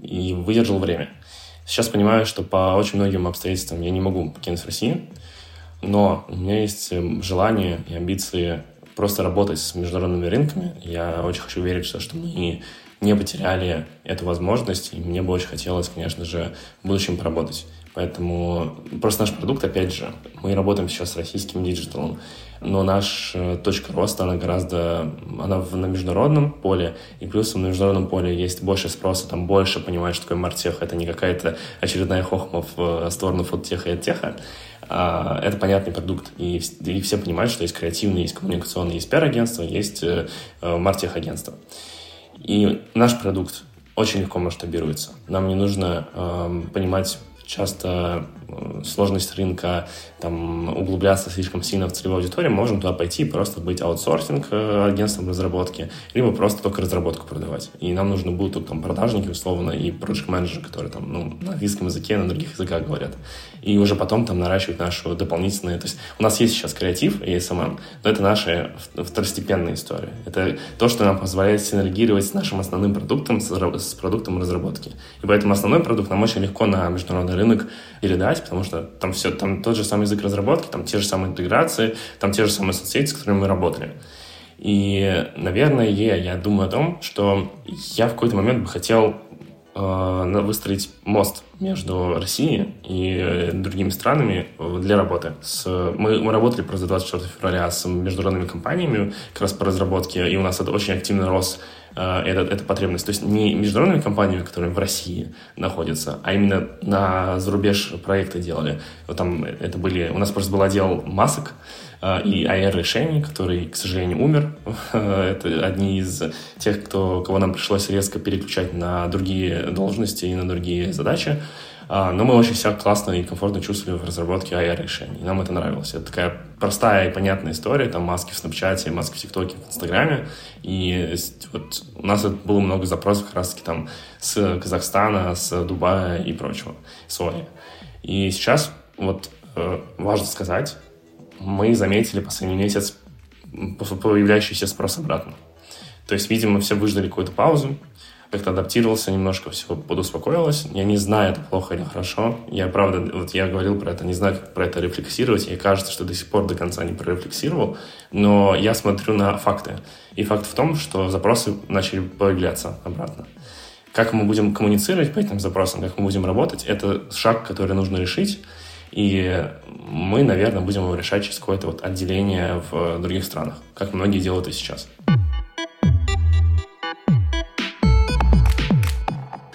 и выдержал время. Сейчас понимаю, что по очень многим обстоятельствам я не могу покинуть Россию, но у меня есть эм, желание и амбиции просто работать с международными рынками. Я очень хочу верить, что, что мы не потеряли эту возможность, и мне бы очень хотелось, конечно же, в будущем поработать. Поэтому просто наш продукт, опять же, мы работаем сейчас с российским диджиталом, но наша точка роста, она гораздо, она в, на международном поле, и плюс на международном поле есть больше спроса, там больше понимаешь, что такое мартех, это не какая-то очередная хохма в сторону фудтеха и адтеха, а, это понятный продукт, и, и все понимают, что есть креативные, есть коммуникационные, есть пиар-агентство, есть э, мартех-агентство. И наш продукт очень легко масштабируется. Нам не нужно э, понимать часто э, сложность рынка, там, углубляться слишком сильно в целевую аудиторию, можем туда пойти просто быть аутсорсинг э, агентством разработки, либо просто только разработку продавать. И нам нужно будут там продажники, условно, и проект менеджеры которые там, ну, на английском языке, на других языках говорят. И уже потом там наращивать нашу дополнительную... То есть у нас есть сейчас креатив и SMM, но это наша второстепенная история. Это то, что нам позволяет синергировать с нашим основным продуктом, с продуктом разработки. И поэтому основной продукт нам очень легко на международный рынок передать, потому что там все, там тот же самый язык разработки, там те же самые интеграции, там те же самые соцсети, с которыми мы работали. И, наверное, я думаю о том, что я в какой-то момент бы хотел э, выстроить мост между Россией и другими странами для работы. С, мы, мы работали просто 24 февраля с международными компаниями как раз по разработке, и у нас это очень активно рос Э, эта, эта потребность. То есть не международными компаниями, которые в России находятся, а именно на зарубеж проекты делали. Вот там это были... У нас просто был отдел масок, э, и AR-решений, который, к сожалению, умер. Это одни из тех, кто, кого нам пришлось резко переключать на другие должности и на другие задачи. А, но мы очень себя классно и комфортно чувствовали в разработке AR-решений. Нам это нравилось. Это такая простая и понятная история. Там маски в Snapchat, маски в ТикТоке, в Инстаграме. И вот у нас было много запросов как раз-таки там с Казахстана, с Дубая и прочего, Сони. И сейчас вот э, важно сказать, мы заметили последний месяц появляющийся спрос обратно. То есть, видимо, все выждали какую-то паузу, как-то адаптировался немножко, все подуспокоилось. Я не знаю, это плохо или хорошо. Я, правда, вот я говорил про это, не знаю, как про это рефлексировать. И кажется, что до сих пор до конца не прорефлексировал. Но я смотрю на факты. И факт в том, что запросы начали появляться обратно. Как мы будем коммуницировать по этим запросам, как мы будем работать, это шаг, который нужно решить. И мы, наверное, будем его решать через какое-то вот отделение в других странах, как многие делают и сейчас.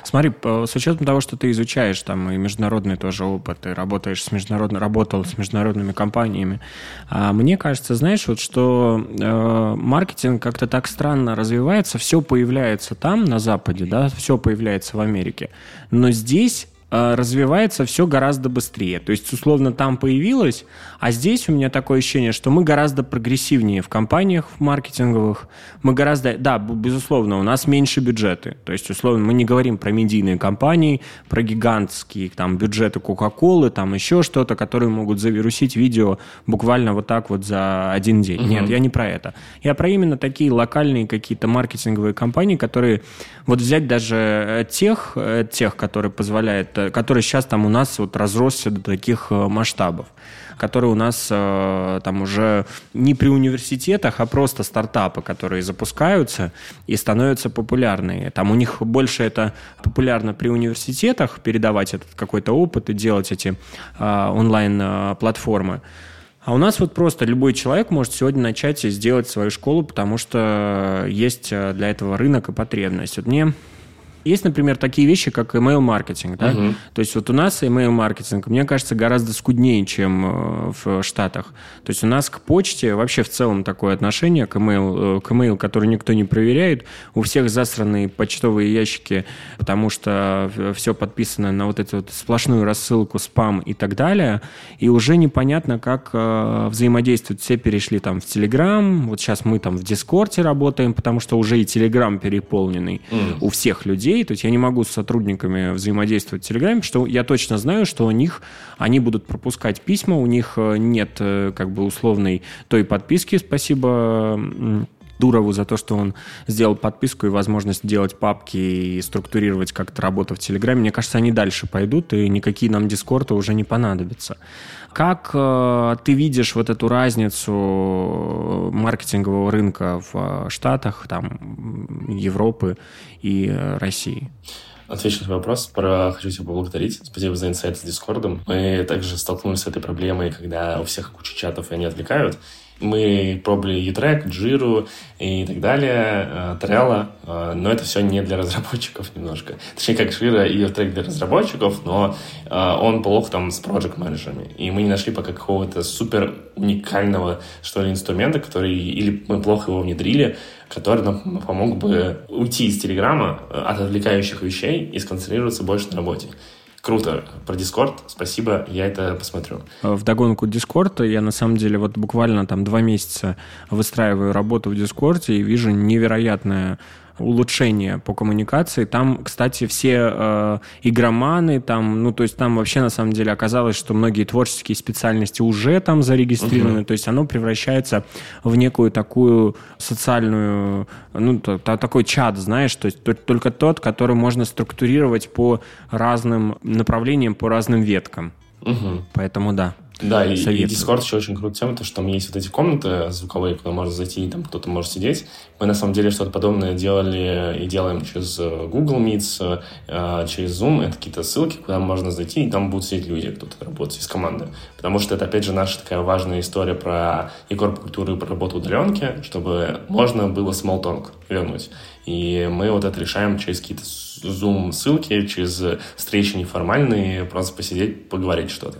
Смотри, с учетом того, что ты изучаешь там и международный тоже опыт, и работаешь с международно, работал с международными компаниями, а мне кажется, знаешь, вот что э, маркетинг как-то так странно развивается, все появляется там, на Западе, да, все появляется в Америке, но здесь развивается все гораздо быстрее. То есть, условно, там появилось, а здесь у меня такое ощущение, что мы гораздо прогрессивнее в компаниях в маркетинговых. Мы гораздо, да, безусловно, у нас меньше бюджеты. То есть, условно, мы не говорим про медийные компании, про гигантские там бюджеты Кока-Колы, там еще что-то, которые могут завирусить видео буквально вот так вот за один день. Угу. Нет, я не про это. Я про именно такие локальные какие-то маркетинговые компании, которые вот взять даже э, тех, э, тех, которые позволяют который сейчас там у нас вот разросся до таких э, масштабов которые у нас э, там уже не при университетах, а просто стартапы, которые запускаются и становятся популярными. Там у них больше это популярно при университетах, передавать этот какой-то опыт и делать эти э, онлайн-платформы. А у нас вот просто любой человек может сегодня начать сделать свою школу, потому что есть для этого рынок и потребность. Вот мне есть, например, такие вещи, как email-маркетинг. Да? Угу. То есть вот у нас email-маркетинг, мне кажется, гораздо скуднее, чем э, в Штатах. То есть у нас к почте вообще в целом такое отношение к email, э, к email, который никто не проверяет. У всех засранные почтовые ящики, потому что все подписано на вот эту вот сплошную рассылку, спам и так далее. И уже непонятно, как э, взаимодействовать. Все перешли там в Telegram. Вот сейчас мы там в Дискорде работаем, потому что уже и Telegram переполненный mm. у всех людей людей, то есть я не могу с сотрудниками взаимодействовать в Телеграме, что я точно знаю, что у них они будут пропускать письма, у них э, нет э, как бы условной той подписки, спасибо Дурову за то, что он сделал подписку и возможность делать папки и структурировать как-то работу в Телеграме. Мне кажется, они дальше пойдут, и никакие нам дискорды уже не понадобятся. Как э, ты видишь вот эту разницу маркетингового рынка в э, Штатах, там, Европы и э, России? Отвечу на вопрос. Про... Хочу тебя поблагодарить. Спасибо за инсайт с Дискордом. Мы также столкнулись с этой проблемой, когда у всех куча чатов, и они отвлекают. Мы пробовали E-Track, Jira и так далее, э, Trello, э, но это все не для разработчиков немножко. Точнее, как Jira и E-Track для разработчиков, но э, он плох там с project менеджерами И мы не нашли пока какого-то супер уникального, что ли, инструмента, который, или мы плохо его внедрили, который нам помог бы уйти из Телеграма от отвлекающих вещей и сконцентрироваться больше на работе. Круто. Про Discord, спасибо, я это посмотрю. В догонку Discord я на самом деле вот буквально там два месяца выстраиваю работу в Discord и вижу невероятное улучшения по коммуникации. Там, кстати, все э, игроманы, там, ну, то есть там вообще на самом деле оказалось, что многие творческие специальности уже там зарегистрированы, uh-huh. то есть оно превращается в некую такую социальную, ну, то, такой чат, знаешь, то есть только тот, который можно структурировать по разным направлениям, по разным веткам. Uh-huh. Поэтому да. Да, и, и Discord еще очень крутая тема, то, что там есть вот эти комнаты звуковые, куда можно зайти, и там кто-то может сидеть. Мы, на самом деле, что-то подобное делали и делаем через э, Google Meets, э, через Zoom. Это какие-то ссылки, куда можно зайти, и там будут сидеть люди, кто-то работает из команды. Потому что это, опять же, наша такая важная история про и корп-культуру, и про работу удаленки, чтобы можно было small talk вернуть. И мы вот это решаем через какие-то Zoom-ссылки, через встречи неформальные, просто посидеть, поговорить что-то.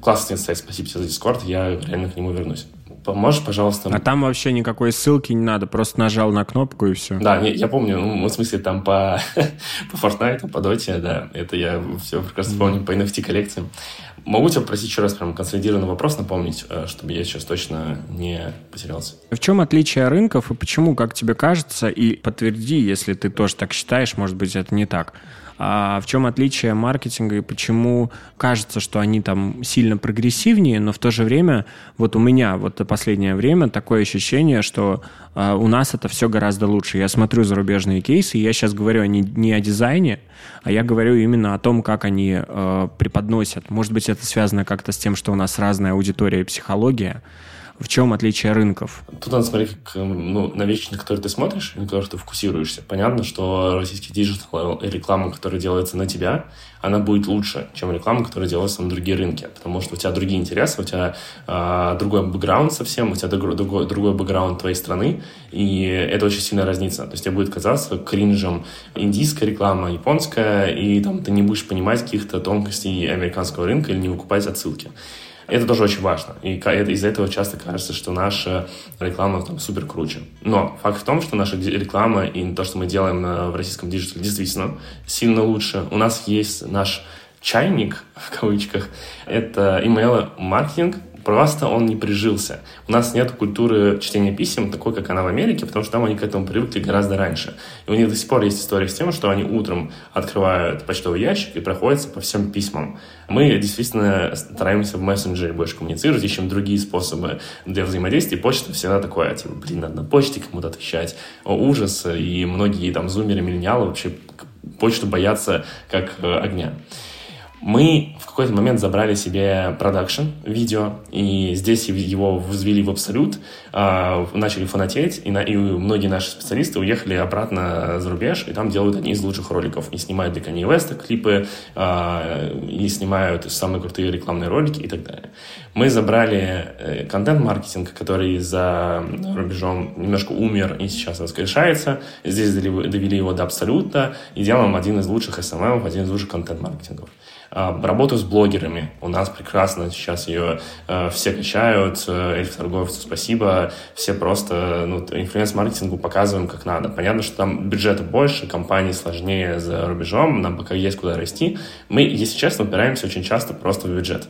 Классный инсайт, спасибо тебе за Дискорд, я реально к нему вернусь. Поможешь, пожалуйста? А там вообще никакой ссылки не надо, просто нажал на кнопку и все. Да, не, я помню, ну, в смысле, там по, по Fortnite, по Dota, да, это я все прекрасно помню по NFT коллекциям. Могу тебя попросить еще раз прям консолидированный вопрос напомнить, э, чтобы я сейчас точно не потерялся. В чем отличие рынков и почему, как тебе кажется, и подтверди, если ты тоже так считаешь, может быть, это не так, а в чем отличие маркетинга и почему кажется, что они там сильно прогрессивнее, но в то же время вот у меня вот последнее время такое ощущение, что э, у нас это все гораздо лучше. Я смотрю зарубежные кейсы, и я сейчас говорю не, не о дизайне, а я говорю именно о том, как они э, преподносят. Может быть, это связано как-то с тем, что у нас разная аудитория и психология, В чем отличие рынков? Тут надо смотреть ну, на вещи, на которые ты смотришь, на которые ты фокусируешься. Понятно, что российский диджитал и реклама, которая делается на тебя, она будет лучше, чем реклама, которая делается на другие рынки, потому что у тебя другие интересы, у тебя э, другой бэкграунд совсем, у тебя другой, другой бэкграунд твоей страны, и это очень сильная разница. То есть тебе будет казаться кринжем индийская реклама, японская, и там ты не будешь понимать каких-то тонкостей американского рынка или не выкупать отсылки. Это тоже очень важно. И из-за этого часто кажется, что наша реклама там супер круче. Но факт в том, что наша реклама и то, что мы делаем в российском диджитале, действительно сильно лучше. У нас есть наш чайник, в кавычках, это email-маркетинг, просто он не прижился. У нас нет культуры чтения писем такой, как она в Америке, потому что там они к этому привыкли гораздо раньше. И у них до сих пор есть история с тем, что они утром открывают почтовый ящик и проходятся по всем письмам. Мы действительно стараемся в мессенджере больше коммуницировать, ищем другие способы для взаимодействия. Почта всегда такое, типа, блин, надо на почте кому-то отвечать. О, ужас. И многие там зумеры, миллениалы вообще почту боятся как э, огня. Мы какой-то момент забрали себе продакшн видео, и здесь его взвели в абсолют, э, начали фанатеть, и, на, и многие наши специалисты уехали обратно за рубеж, и там делают одни из лучших роликов. И снимают для Kanye West клипы, э, и снимают самые крутые рекламные ролики и так далее. Мы забрали э, контент-маркетинг, который за рубежом немножко умер и сейчас воскрешается. Здесь довели, его до абсолюта и делаем один из лучших SMM, один из лучших контент-маркетингов. А, работаю с блогерами. У нас прекрасно сейчас ее э, все качают. Э, Эльф торговцу спасибо. Все просто ну, инфлюенс-маркетингу показываем как надо. Понятно, что там бюджета больше, компании сложнее за рубежом, нам пока есть куда расти. Мы, если честно, упираемся очень часто просто в бюджет.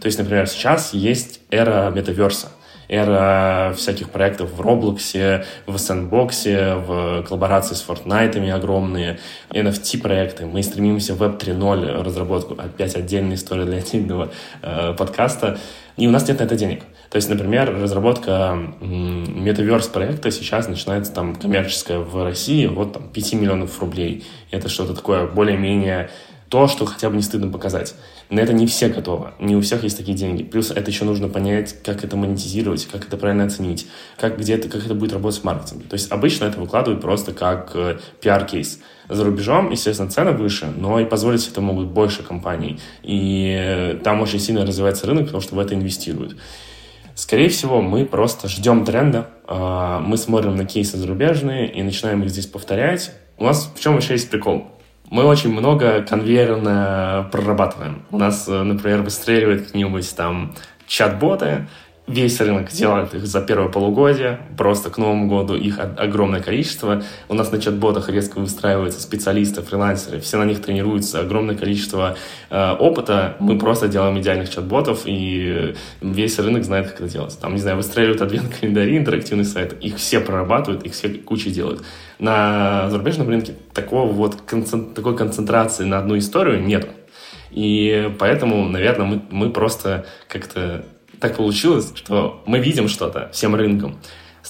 То есть, например, сейчас есть эра метаверса эра всяких проектов в Роблоксе, в Sandbox, в коллаборации с Fortnite огромные, NFT-проекты. Мы стремимся в Web 3.0 разработку. Опять отдельная история для отдельного э, подкаста. И у нас нет на это денег. То есть, например, разработка метаверс проекта сейчас начинается там коммерческая в России вот там 5 миллионов рублей. Это что-то такое более-менее то, что хотя бы не стыдно показать. На это не все готовы, не у всех есть такие деньги. Плюс это еще нужно понять, как это монетизировать, как это правильно оценить, как, где это, как это будет работать в маркетинге. То есть обычно это выкладывают просто как э, пиар-кейс. За рубежом, естественно, цены выше, но и позволить себе это могут больше компаний. И э, там очень сильно развивается рынок, потому что в это инвестируют. Скорее всего, мы просто ждем тренда, э, мы смотрим на кейсы зарубежные и начинаем их здесь повторять. У нас в чем еще есть прикол? Мы очень много конвейерно прорабатываем. У нас, э, например, выстреливает какие-нибудь там чат-боты, весь рынок делает их за первое полугодие, просто к Новому году их огромное количество. У нас на чат-ботах резко выстраиваются специалисты, фрилансеры, все на них тренируются, огромное количество э, опыта. Мы просто делаем идеальных чат-ботов, и весь рынок знает, как это делать. Там, не знаю, выстреливают адвент-календари, интерактивный сайт, их все прорабатывают, их все куча делают. На зарубежном рынке такого вот концент... такой концентрации на одну историю нет. И поэтому, наверное, мы, мы просто как-то так получилось, что мы видим что-то всем рынком,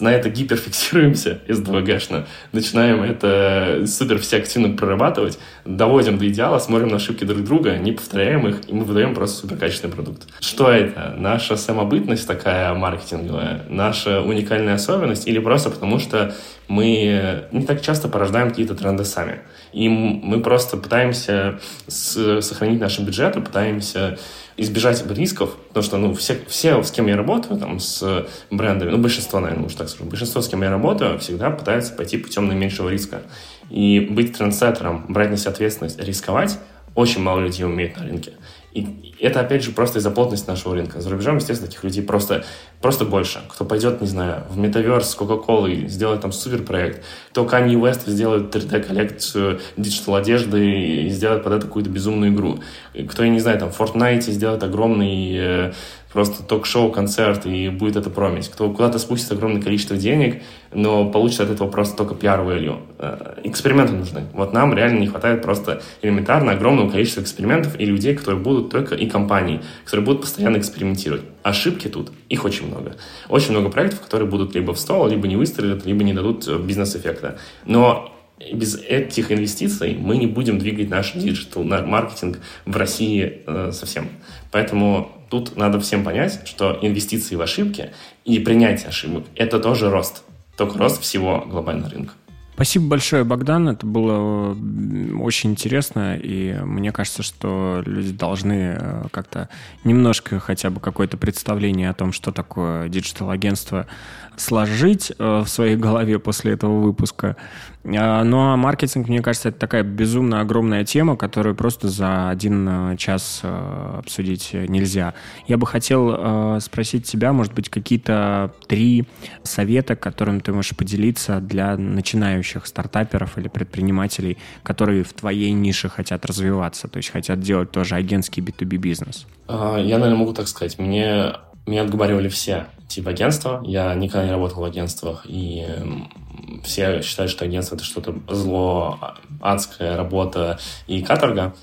на это гиперфиксируемся СДВГшно, начинаем это супер все активно прорабатывать, доводим до идеала, смотрим на ошибки друг друга, не повторяем их, и мы выдаем просто супер качественный продукт. Что это? Наша самобытность такая маркетинговая, наша уникальная особенность, или просто потому что мы не так часто порождаем какие-то тренды сами. И мы просто пытаемся сохранить наши бюджеты, пытаемся избежать рисков, потому что, ну, все, все, с кем я работаю, там, с брендами, ну, большинство, наверное, уж так скажу, большинство, с кем я работаю, всегда пытаются пойти путем наименьшего риска. И быть трендсеттером, брать на себя ответственность, рисковать, очень мало людей умеет на рынке. И это, опять же, просто из-за плотности нашего рынка. За рубежом, естественно, таких людей просто, просто больше. Кто пойдет, не знаю, в с Coca-Cola, сделает там супер проект. Кто Kanye West сделает 3D-коллекцию диджитал одежды и сделает под это какую-то безумную игру. Кто, я не знаю, там в Fortnite сделает огромный э, просто ток-шоу, концерт, и будет это стримить. Кто куда-то спустит огромное количество денег, но получит от этого просто только пиар-value. Эксперименты нужны. Вот нам реально не хватает просто элементарно огромного количества экспериментов и людей, которые будут только, и компаний, которые будут постоянно экспериментировать. Ошибки тут, их очень много. Очень много проектов, которые будут либо в стол, либо не выстрелят, либо не дадут э, бизнес-эффекта. Но без этих инвестиций мы не будем двигать наш диджитал, маркетинг в России э, совсем. Поэтому тут надо всем понять, что инвестиции в ошибки и принятие ошибок – это тоже рост. Только рост всего глобального рынка. Спасибо большое, Богдан. Это было очень интересно, и мне кажется, что люди должны э, как-то немножко хотя бы какое-то представление о том, что такое диджитал-агентство, сложить э, в своей голове после этого выпуска. А, ну а маркетинг, мне кажется, это такая безумно огромная тема, которую просто за один э, час э, обсудить нельзя. Я бы хотел спросить тебя, может быть, какие-то три совета, которым ты можешь поделиться для начинающих стартаперов или предпринимателей, которые в твоей нише хотят развиваться, то есть хотят делать тоже агентский B2B бизнес. А, я, наверное, могу так сказать. Мне меня отговаривали все типа агентства. Я никогда не работал в агентствах, и все считают, что агентство — это что-то зло, адская работа и каторга.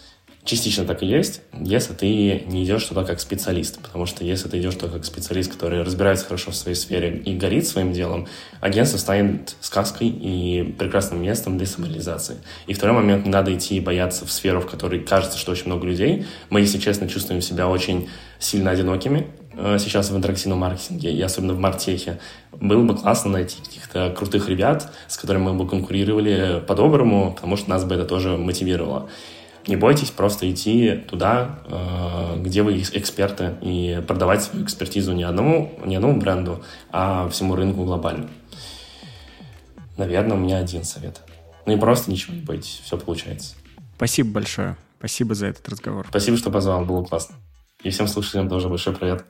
Частично так и есть, если ты не идешь туда как специалист. Потому что если ты идешь туда как специалист, который разбирается хорошо в своей сфере и горит своим делом, агентство станет сказкой и прекрасным местом для самореализации. И второй момент, не надо идти и бояться в сферу, в которой кажется, что очень много людей. Мы, если честно, чувствуем себя очень сильно одинокими, сейчас в интерактивном маркетинге, и особенно в Мартехе, было бы классно найти каких-то крутых ребят, с которыми мы бы конкурировали по-доброму, потому что нас бы это тоже мотивировало. Не бойтесь просто идти туда, э, где вы эксперты, и продавать свою экспертизу не одному, не одному бренду, а всему рынку глобально. Наверное, у меня один совет. Ну и просто ничего не бойтесь, все получается. Спасибо большое. Спасибо за этот разговор. Спасибо, что позвал, было классно. И всем слушателям тоже большой привет.